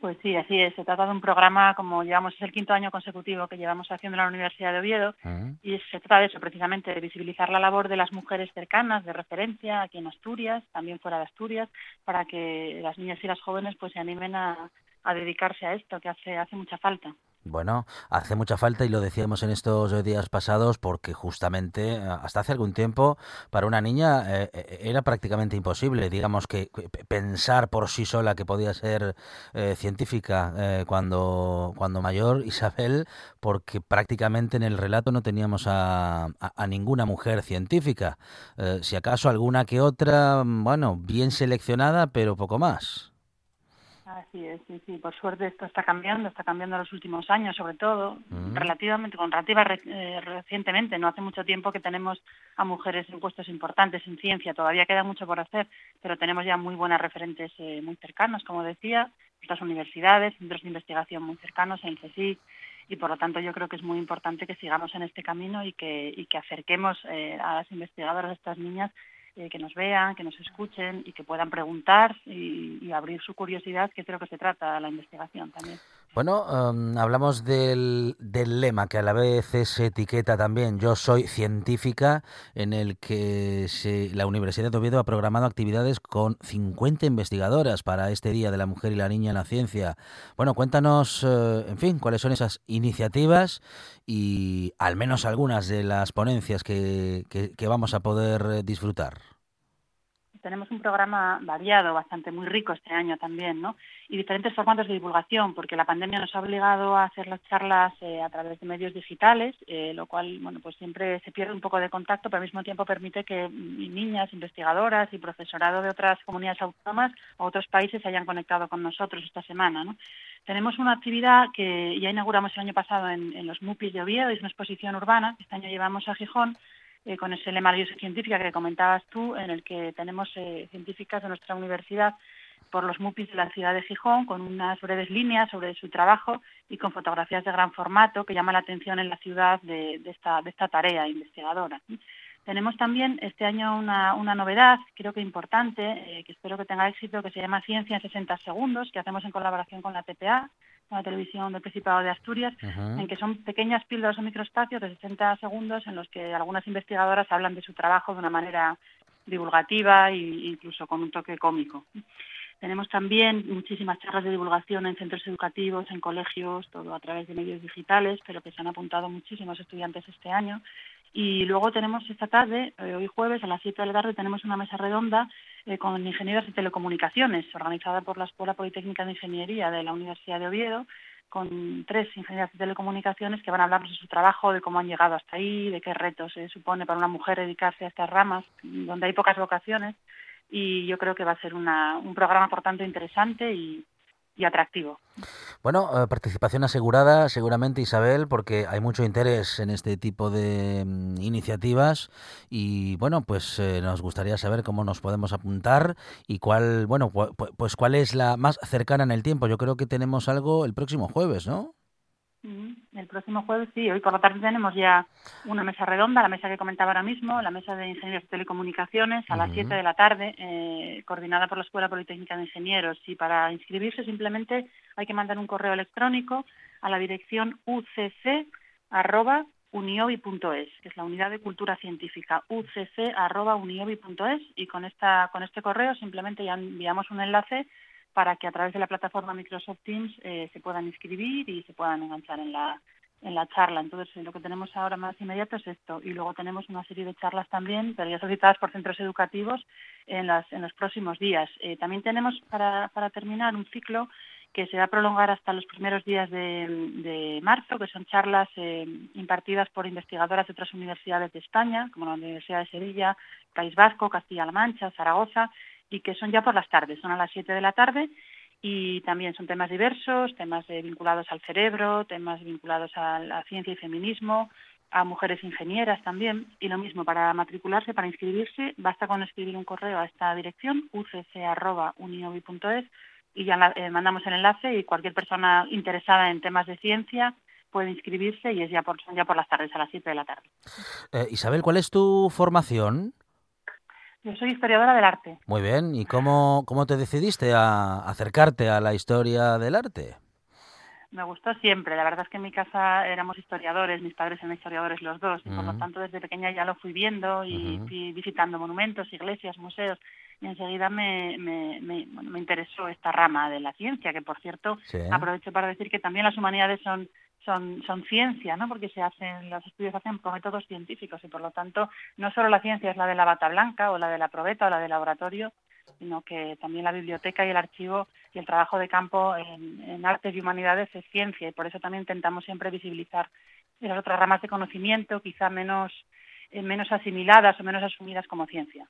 Pues sí, así es. Se trata de un programa, como llevamos, es el quinto año consecutivo que llevamos haciendo en la Universidad de Oviedo, y se trata de eso, precisamente, de visibilizar la labor de las mujeres cercanas, de referencia, aquí en Asturias, también fuera de Asturias, para que las niñas y las jóvenes pues se animen a, a dedicarse a esto, que hace, hace mucha falta. Bueno, hace mucha falta y lo decíamos en estos días pasados porque justamente eh, hasta hace algún tiempo para una niña eh, eh, era prácticamente imposible, digamos que pensar por sí sola que podía ser eh, científica eh, cuando, cuando mayor, (laughs) Isabel, porque prácticamente en el relato no teníamos a, ninguna mujer científica. Si acaso alguna que otra, mm, bueno, bien seleccionada, pero poco más. Así es, sí, sí. Por suerte esto está cambiando, está cambiando en los últimos años, sobre todo, Mm. relativamente, con relativa re- eh, recientemente. No hace mucho tiempo que tenemos a mujeres en puestos importantes en ciencia. Todavía queda mucho por hacer, pero tenemos ya muy buenas referentes eh, muy cercanos, como decía, nuestras universidades, centros de investigación muy cercanos, en CSIC, y por lo tanto yo creo que es muy importante que sigamos en este camino y que, y que acerquemos eh, a las investigadoras, a estas niñas, eh, que nos vean, que nos escuchen y que puedan preguntar y, y abrir su curiosidad, que lo que se trata la investigación también. Bueno, em, hablamos del, del lema que a la vez es etiqueta también. Yo soy científica, en el que se- la Universidad de Oviedo ha programado actividades con 50 investigadoras para este Día de la Mujer y la Niña en la Ciencia. Bueno, cuéntanos, eh, en fin, cuáles son esas iniciativas y al menos algunas de las ponencias que, que- que vamos a poder eh, disfrutar. Tenemos un programa variado, bastante muy rico este año también, ¿no? Y diferentes formatos de divulgación, porque la pandemia nos ha obligado a hacer las charlas eh, a través de medios digitales, eh, lo cual, bueno, pues siempre se pierde un poco de contacto, pero al mismo tiempo permite que niñas, investigadoras y profesorado de otras comunidades autónomas o otros países se hayan conectado con nosotros esta semana, ¿no? Tenemos una actividad que ya inauguramos el año pasado en, en los MUPIs de Oviedo, es una exposición urbana, este año llevamos a Gijón, eh, con ese lema de científica que comentabas tú, en el que tenemos eh, científicas de nuestra universidad por los MUPIs de la ciudad de Gijón, con unas breves líneas sobre su trabajo y con fotografías de gran formato que llaman la atención en la ciudad de, esta tarea investigadora. Tenemos también este año una, una novedad, creo que importante, eh, que espero que tenga éxito, que se llama Ciencia en 60 segundos, que hacemos en colaboración con la TPA, con la televisión del Principado de Asturias, en que son pequeñas píldoras o microespacios de 60 segundos en los que algunas investigadoras hablan de su trabajo de una manera divulgativa e incluso con un toque cómico. Tenemos también muchísimas charlas de divulgación en centros educativos, en colegios, todo a través de medios digitales, pero que se han apuntado muchísimos estudiantes este año. Y luego tenemos esta tarde, eh, hoy jueves, a las 7 de la tarde, tenemos una mesa redonda eh, con ingenieros de telecomunicaciones, organizada por la Escuela Politécnica de Ingeniería de la Universidad de Oviedo, con tres ingenieros de telecomunicaciones que van a hablarnos de su trabajo, de cómo han llegado hasta ahí, de qué retos se supone para una mujer dedicarse a estas ramas, donde hay pocas vocaciones. Y yo creo que va a ser una, un programa, por tanto, interesante y, y atractivo. Bueno, eh, participación asegurada seguramente Isabel, porque hay mucho interés en este tipo de mm, iniciativas y bueno, pues eh, nos gustaría saber cómo nos podemos apuntar y cuál, bueno, pu- pu- pues cuál es la más cercana en el tiempo. Yo creo que tenemos algo el próximo jueves, ¿no? El próximo jueves, sí. Hoy por la tarde tenemos ya una mesa redonda, la mesa que comentaba ahora mismo, la mesa de ingenieros de telecomunicaciones, a las Ujú. 7 de la tarde, eh, coordinada por la Escuela Politécnica de Ingenieros. Y para inscribirse simplemente hay que mandar un correo electrónico a la dirección ucc.uniobi.es, que es la unidad de cultura científica, ucc.uniobi.es. Y con, esta, con este correo simplemente ya enviamos un enlace para que a través de la plataforma Microsoft Teams eh, se puedan inscribir y se puedan enganchar en la, en la charla. Entonces, eh, lo que tenemos ahora más inmediato es esto. Y luego tenemos una serie de charlas también, pero ya solicitadas por centros educativos en, las, en los próximos días. Eh, también tenemos, para, para terminar, un ciclo que se va a prolongar hasta los primeros días de, de marzo, que son charlas eh, impartidas por investigadoras de otras universidades de España, como la Universidad de Sevilla, País Vasco, Castilla-La Mancha, Zaragoza, y que son ya por las tardes, son a las 7 de la tarde y también son temas diversos, temas vinculados al cerebro, temas vinculados a la ciencia y feminismo, a mujeres ingenieras también, y lo mismo, para matricularse, para inscribirse, basta con escribir un correo a esta dirección, ucc.uniobi.es, y ya eh, mandamos el enlace y cualquier persona interesada en temas de ciencia puede inscribirse y es ya por, son ya por las tardes, a las 7 de la tarde. Eh, Isabel, ¿cuál es tu formación? Yo soy historiadora del arte. Muy bien, ¿y cómo, cómo te decidiste a acercarte a la historia del arte? Me gustó siempre. La verdad es que en mi casa éramos historiadores, mis padres eran historiadores los dos, y por lo Ujú. tanto desde pequeña ya lo fui viendo y fui visitando monumentos, iglesias, museos, y enseguida me, me, me, me interesó esta rama de la ciencia, que por cierto Sí. aprovecho para decir que también las humanidades son son, son ciencia, ¿no? Porque se hacen, los estudios se hacen por métodos científicos y por lo tanto no solo la ciencia es la de la bata blanca o la de la probeta o la del laboratorio, sino que también la biblioteca y el archivo y el trabajo de campo en, en artes y humanidades es ciencia y por eso también intentamos siempre visibilizar las otras ramas de conocimiento quizá menos eh, menos asimiladas o menos asumidas como ciencia.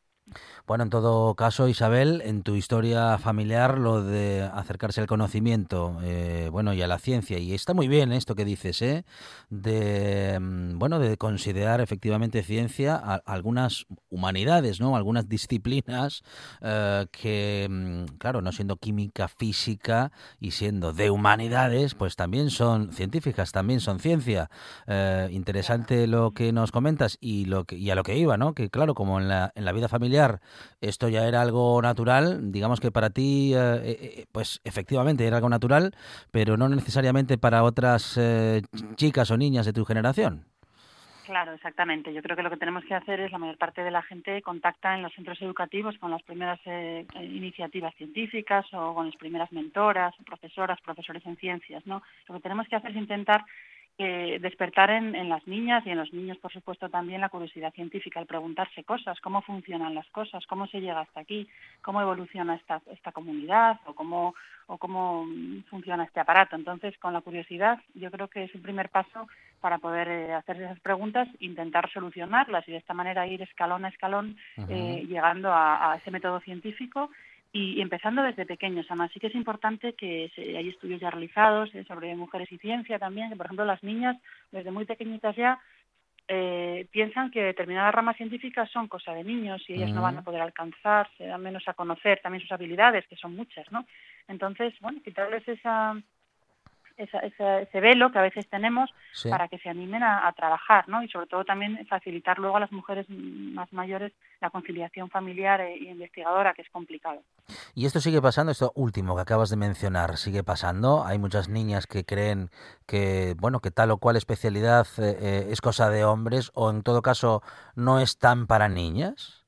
Bueno, en todo caso, Isabel, en tu historia familiar, lo de acercarse al conocimiento, eh, bueno, y a la ciencia, y está muy bien esto que dices, ¿eh? De, mm, bueno, de considerar efectivamente ciencia a- algunas humanidades, ¿no? Algunas disciplinas eh, que, mm, claro, no siendo química, física y siendo de humanidades, pues también son científicas, también son ciencia. Eh, interesante lo que nos comentas y lo que, y a lo que iba, ¿no? Que claro, como en la, en la vida familiar esto ya era algo natural, digamos que para ti, eh, eh, pues efectivamente era algo natural, pero no necesariamente para otras eh, chicas o niñas de tu generación. Claro, exactamente. Yo creo que lo que tenemos que hacer es la mayor parte de la gente contacta en los centros educativos con las primeras eh, eh, iniciativas científicas o con las primeras mentoras, profesoras, profesores en ciencias, ¿no? Lo que tenemos que hacer es intentar eh, despertar en, en las niñas y en los niños, por supuesto, también la curiosidad científica, el preguntarse cosas, cómo funcionan las cosas, cómo se llega hasta aquí, cómo evoluciona esta, esta comunidad o cómo, o cómo funciona este aparato. Entonces, con la curiosidad, yo creo que es el primer paso para poder eh, hacer esas preguntas, intentar solucionarlas y de esta manera ir escalón a escalón eh, llegando a, a ese método científico y empezando desde pequeños. Además, sí que es importante que se- hay estudios ya realizados eh, sobre mujeres y ciencia también, que por ejemplo las niñas desde muy pequeñitas ya eh, piensan que determinadas ramas científicas son cosa de niños y ellas no van a poder alcanzar, se dan menos a conocer también sus habilidades, que son muchas, ¿no? Entonces, bueno, quitarles esa, esa, esa- ese velo que a veces tenemos Sí. para que se animen a, a trabajar, ¿no? Y sobre todo también facilitar luego a las mujeres más mayores la conciliación familiar e, investigadora, que es complicado. Y esto sigue pasando, esto último que acabas de mencionar, sigue pasando. Hay muchas niñas que creen que, bueno, que tal o cual especialidad eh, eh, es cosa de hombres o en todo caso no es tan para niñas.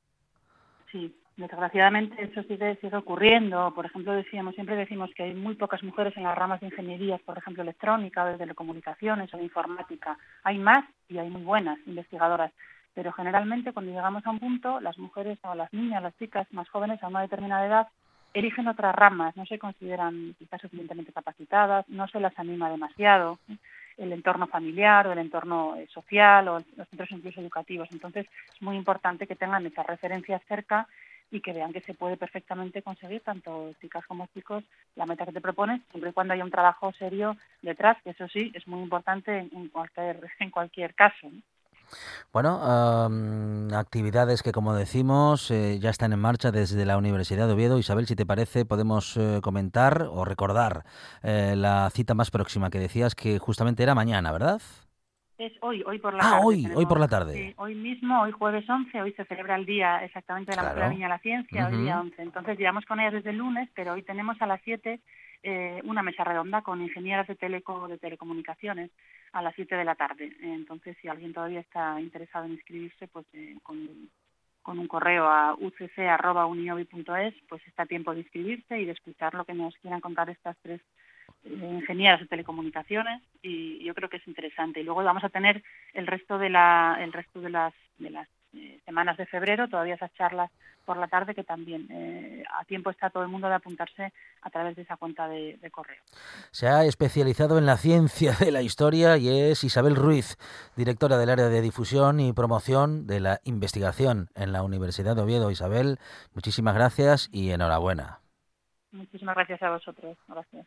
Sí, desgraciadamente eso sigue, sigue ocurriendo. Por ejemplo, decíamos, siempre decimos que hay muy pocas mujeres en las ramas de ingenierías, por ejemplo, electrónica o de telecomunicaciones o de informática. Hay más y hay muy buenas investigadoras. Pero generalmente cuando llegamos a un punto, las mujeres o las niñas, las chicas más jóvenes a una determinada edad, eligen otras ramas, no se consideran quizás suficientemente capacitadas, no se las anima demasiado el entorno familiar o el entorno eh, social o los centros incluso educativos. Entonces es muy importante que tengan esas referencias cerca y que vean que se puede perfectamente conseguir, tanto chicas como chicos, la meta que te propones, siempre y cuando haya un trabajo serio detrás, que eso sí es muy importante en, cualquier, (laughs) en cualquier caso. ¿no? Bueno, am, actividades que, como decimos, eh, ya están en marcha desde la Universidad de Oviedo. Isabel, si te parece, podemos eh, comentar o recordar eh, la cita más próxima que decías que justamente era mañana, ¿verdad? Es hoy, hoy por la Ah, tarde. hoy, hoy por la tarde. sí, hoy mismo, hoy jueves 11, hoy se celebra el día exactamente de la Claro. Mujer la Ciencia, hoy día 11. Entonces llevamos con ellas desde el lunes, pero hoy tenemos a las 7 eh, una mesa redonda con ingenieras de, teleco, de telecomunicaciones a las 7 de la tarde. Entonces, si alguien todavía está interesado en inscribirse, pues eh, con, con un correo a ucc.uniobi.es, pues está a tiempo de inscribirse y de escuchar lo que nos quieran contar estas tres ingenieras de telecomunicaciones y yo creo que es interesante y luego vamos a tener el resto de la el resto de las de las eh, semanas de febrero todavía esas charlas por la tarde que también eh, a tiempo está todo el mundo de apuntarse a través de esa cuenta de, de correo Se ha especializado en la ciencia de la historia y es Isabel Ruiz, directora del área de difusión y promoción de la investigación en la Universidad de Oviedo. Isabel, muchísimas gracias y enhorabuena. muchísimas gracias a vosotros gracias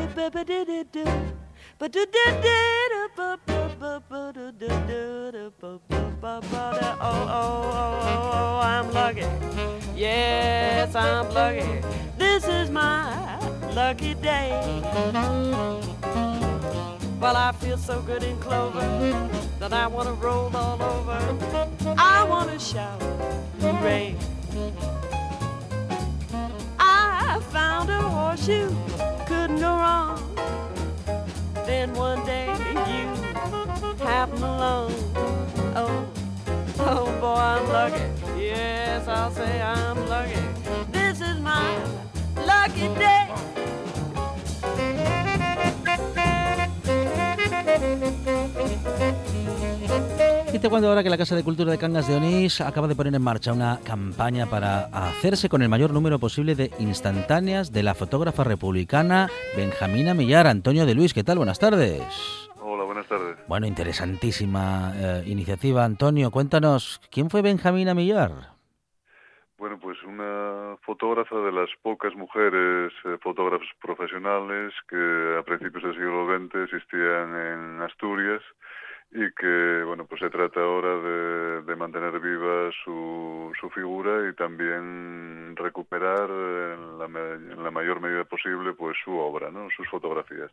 Oh, I'm lucky. Yes, I'm lucky. This is my lucky day. Well, I feel so good in clover that I want to roll all over. I want to shout, hooray. Found a horseshoe, couldn't go wrong. Then one day you happened along. Oh, oh boy, I'm lucky. Yes, I'll say I'm lucky. This is my lucky day. Y te cuento ahora que la Casa de Cultura de Cangas de Onís acaba de poner en marcha una campaña para hacerse con el mayor número posible de instantáneas de la fotógrafa republicana Benjamina Millar. Antonio de Luis, ¿qué tal? Buenas tardes. Hola, buenas tardes. Bueno, interesantísima eh, iniciativa, Antonio. Cuéntanos, ¿quién fue Benjamina Millar? Bueno, pues una fotógrafa de las pocas mujeres eh, fotógrafas profesionales que a principios del siglo XX existían en Asturias y que, bueno, pues se trata ahora de, mantener viva su, su figura y también recuperar en la, en la mayor medida posible pues su obra, ¿no? Sus fotografías.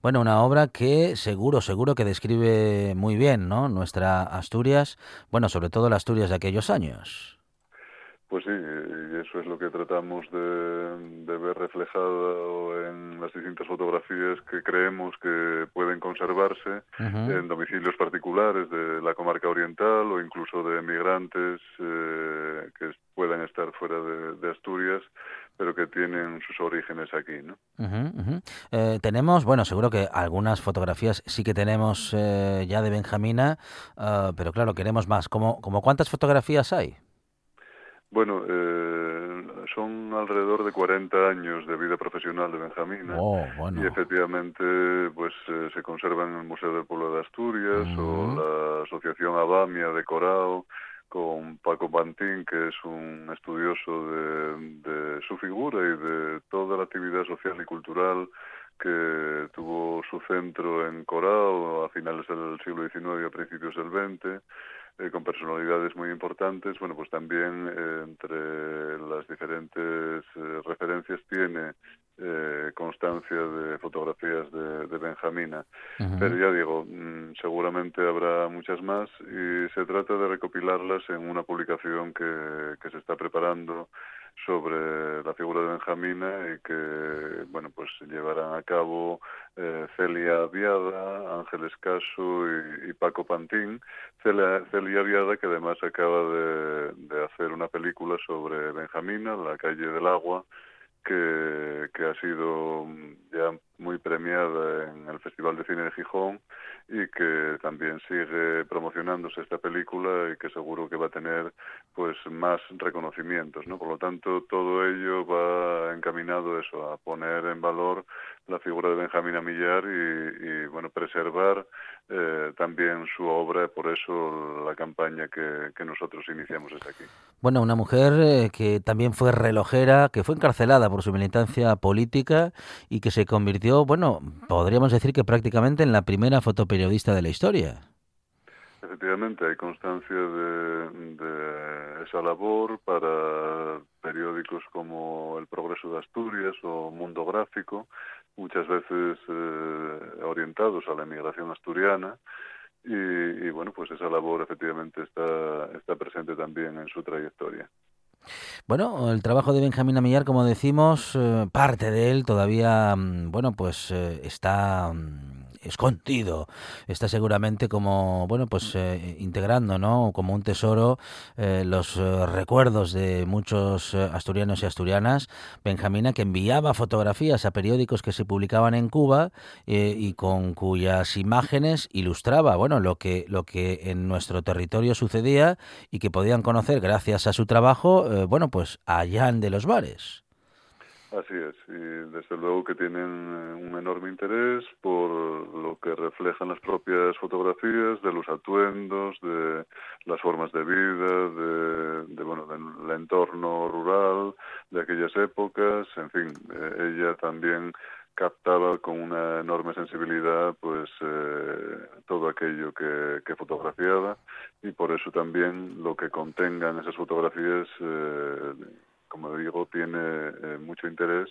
Bueno, una obra que seguro, seguro que describe muy bien, ¿no? Nuestra Asturias, bueno, sobre todo la Asturias de aquellos años. Pues sí, y eso es lo que tratamos de, de ver reflejado en las distintas fotografías que creemos que pueden conservarse en domicilios particulares de la comarca oriental o incluso de migrantes eh, que puedan estar fuera de, de Asturias, pero que tienen sus orígenes aquí, ¿no? Eh, tenemos, bueno, seguro que algunas fotografías sí que tenemos eh, ya de Benjamina, ah, pero claro, queremos más. ¿Cómo, como cuántas fotografías hay? Bueno, eh, son alrededor de 40 años de vida profesional de Benjamina. Oh, bueno. Y efectivamente, pues eh, se conservan en el Museo del Pueblo de Asturias o la Asociación Abamia de Corao con Paco Pantín, que es un estudioso de, de su figura y de toda la actividad social y cultural que tuvo su centro en Corao a finales del siglo XIX y a principios del XX eh, con personalidades muy importantes. Bueno, pues también eh, entre las diferentes eh, referencias tiene eh, constancia de fotografías de, de Benjamina. Pero ya digo, mm, seguramente habrá muchas más y se trata de recopilarlas en una publicación que, que se está preparando sobre la figura de Benjamina y que bueno pues llevarán a cabo eh, Celia Viada, Ángeles Caso y, Paco Pantín. Celia, Celia Viada que además acaba de, de hacer una película sobre Benjamina, La calle del agua, que, que ha sido ya muy premiada en el Festival de Cine de Gijón y que también sigue promocionándose esta película y que seguro que va a tener pues más reconocimientos, ¿no? Por lo tanto, todo ello va encaminado eso a poner en valor la figura de Benjamín Amillar y, bueno, preservar eh, también su obra, por eso la campaña que, que nosotros iniciamos desde aquí. Bueno, una mujer eh, que también fue relojera, que fue encarcelada por su militancia política y que se convirtió, bueno, podríamos decir que prácticamente en la primera fotoperiodista de la historia. Efectivamente, hay constancia de, de, esa labor para periódicos como El Progreso de Asturias o Mundo Gráfico, muchas veces eh, orientados a la emigración asturiana. Y, y, bueno, pues esa labor efectivamente está, está presente también en su trayectoria. Bueno, el trabajo de Benjamín Amillar, como decimos, eh, parte de él todavía, mm, bueno, pues eh, está mm, escondido. Está seguramente como, bueno, pues eh, integrando, ¿no? Como un tesoro eh, los eh, recuerdos de muchos asturianos y asturianas. Benjamina que enviaba fotografías a periódicos que se publicaban en Cuba y con cuyas imágenes ilustraba, bueno, lo que lo que en nuestro territorio sucedía y que podían conocer gracias a su trabajo, bueno, pues allá de los bares. Así es, y desde luego que tienen eh, un enorme interés por lo que reflejan las propias fotografías de los atuendos, de las formas de vida, de, de bueno, del entorno rural de aquellas épocas, en fin, eh, ella también captaba con una enorme sensibilidad pues eh, todo aquello que, que, fotografiaba y por eso también lo que contengan esas fotografías eh, como digo, tiene eh, mucho interés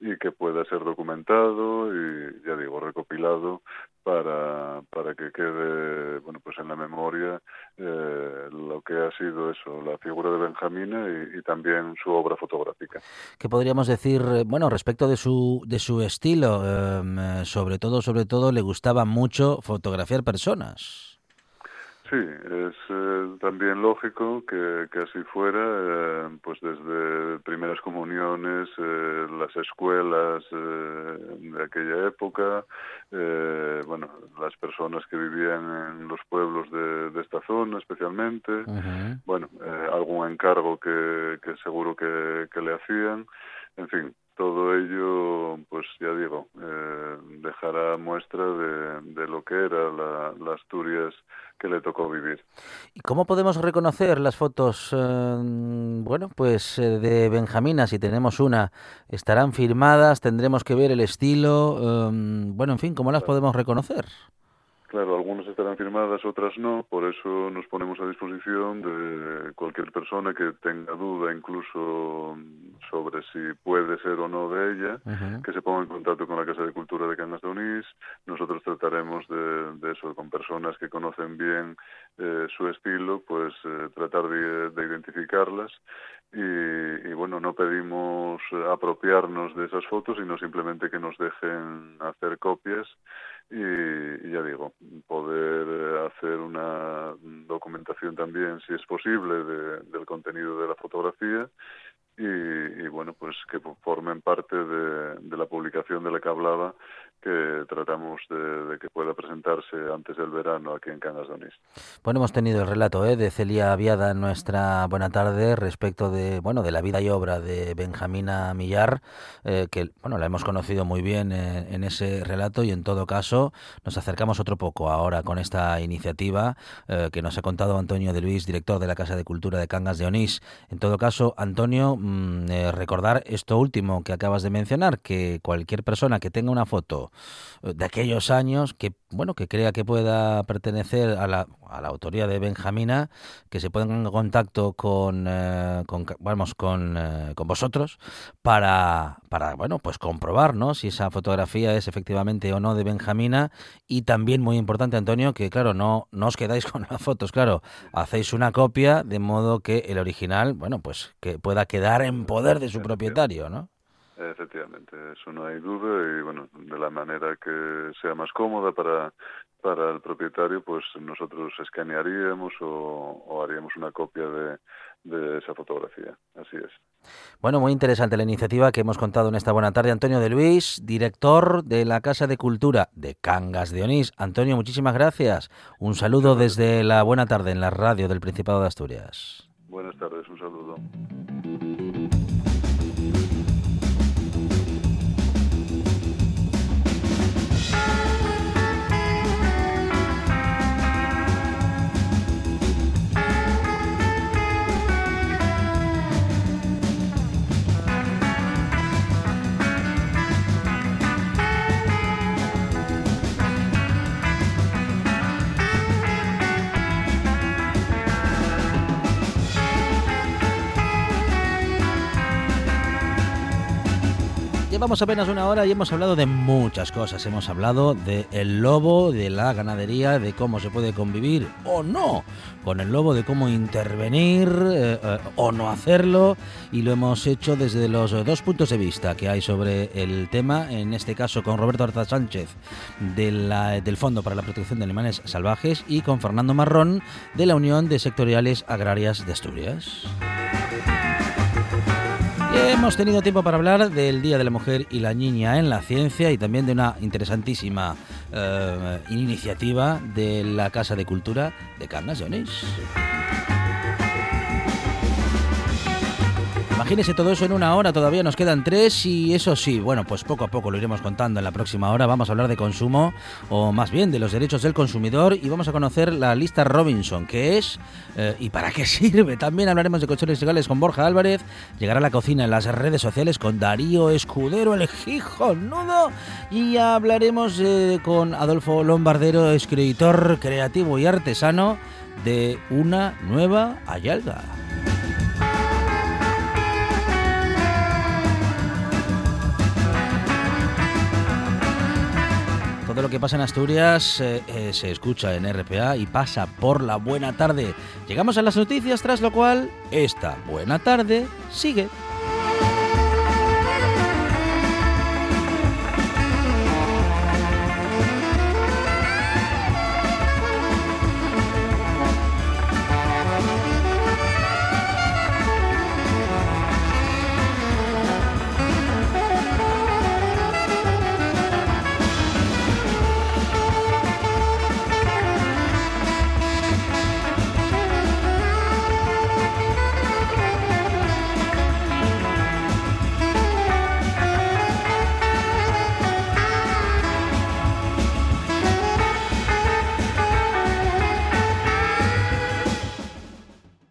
y que pueda ser documentado y, ya digo, recopilado para, para que quede, bueno, pues en la memoria eh, lo que ha sido eso, la figura de Benjamina y, también su obra fotográfica. ¿Qué podríamos decir, bueno, respecto de su, de su estilo? Eh, sobre todo, sobre todo, le gustaba mucho fotografiar personas. Sí, es eh, también lógico que, que así fuera, eh, pues desde primeras comuniones, eh, las escuelas eh, de aquella época, eh, bueno, las personas que vivían en los pueblos de, de esta zona especialmente, uh -huh. bueno, eh, algún encargo que, que seguro que, que le hacían, en fin, todo ello, pues ya digo, eh, dejará muestra de, de, lo que era la, la, Asturias que le tocó vivir. ¿Y cómo podemos reconocer las fotos, eh, bueno, pues eh, de Benjamina? Si tenemos una, ¿estarán firmadas? ¿Tendremos que ver el estilo? Eh, bueno, en fin, ¿cómo las podemos reconocer? Claro, algunas estarán firmadas, otras no, por eso nos ponemos a disposición de cualquier persona que tenga duda incluso sobre si puede ser o no de ella, uh -huh. que se ponga en contacto con la Casa de Cultura de Cangas de Onís. Nosotros trataremos de, de eso, con personas que conocen bien eh, su estilo, pues eh, tratar de, de identificarlas y, y, bueno, no pedimos apropiarnos de esas fotos, sino simplemente que nos dejen hacer copias y, ya digo, poder hacer una documentación también, si es posible, de, del contenido de la fotografía y, y, bueno, pues que formen parte de, de, la publicación de la que hablaba que tratamos de, que pueda presentarse antes del verano aquí en Cangas de Onís. Bueno, hemos tenido el relato ¿eh? de Celia Viada en nuestra buena tarde respecto de bueno de la vida y obra de Benjamina Millar, eh, que bueno la hemos conocido muy bien en, en, ese relato y en todo caso nos acercamos otro poco ahora con esta iniciativa eh, que nos ha contado Antonio de Luis, director de la Casa de Cultura de Cangas de Onís. En todo caso, Antonio, mmm, recordar esto último que acabas de mencionar, que cualquier persona que tenga una foto de aquellos años que bueno que crea que pueda pertenecer a la, a la autoría de Benjamina que se pongan en contacto con, eh, con vamos con, eh, con vosotros para para bueno pues comprobar no si esa fotografía es efectivamente o no de Benjamina. Y también muy importante Antonio que claro no no os quedáis (laughs) con las fotos. Claro hacéis una copia de modo que el original bueno pues que pueda quedar en poder de su propietario no Efectivamente, eso no hay duda y bueno, de la manera que sea más cómoda para, para el propietario, pues nosotros escanearíamos o, o haríamos una copia de, de esa fotografía. Así es. Bueno, muy interesante la iniciativa que hemos contado en esta buena tarde. Antonio de Luis, director de la Casa de Cultura de Cangas de Onís. Antonio, muchísimas gracias. Un saludo desde la buena tarde en la radio del Principado de Asturias. Buenas tardes, un saludo. Llevamos apenas una hora y hemos hablado de muchas cosas. Hemos hablado del lobo, de la ganadería, de cómo se puede convivir o no con el lobo, de cómo intervenir eh, eh, o no hacerlo. Y lo hemos hecho desde los dos puntos de vista que hay sobre el tema. En este caso con Roberto Arza Sánchez de la- del Fondo para la Protección de Animales Salvajes y con Fernando Marrón de la Unión de Sectoriales Agrarias de Asturias. Hemos tenido tiempo para hablar del Día de la Mujer y la Niña en la Ciencia y también de una interesantísima eh, iniciativa de la Casa de Cultura de Cangas de Imagínese todo eso en una hora, todavía nos quedan tres y eso sí, bueno, pues poco a poco lo iremos contando en la próxima hora. Vamos a hablar de consumo o más bien de los derechos del consumidor y vamos a conocer la lista Robinson, qué es eh, y para qué (laughs) sirve. También hablaremos de cuestiones legales con Borja Álvarez, llegará a la cocina en las redes sociales con Darío Escudero, el nudo y hablaremos eh, con Adolfo Lombardero, escritor creativo y artesano de una nueva Ayalga. Todo lo que pasa en Asturias eh, eh, se escucha en RPA y pasa por la buena tarde. Llegamos a las noticias, tras lo cual esta buena tarde sigue.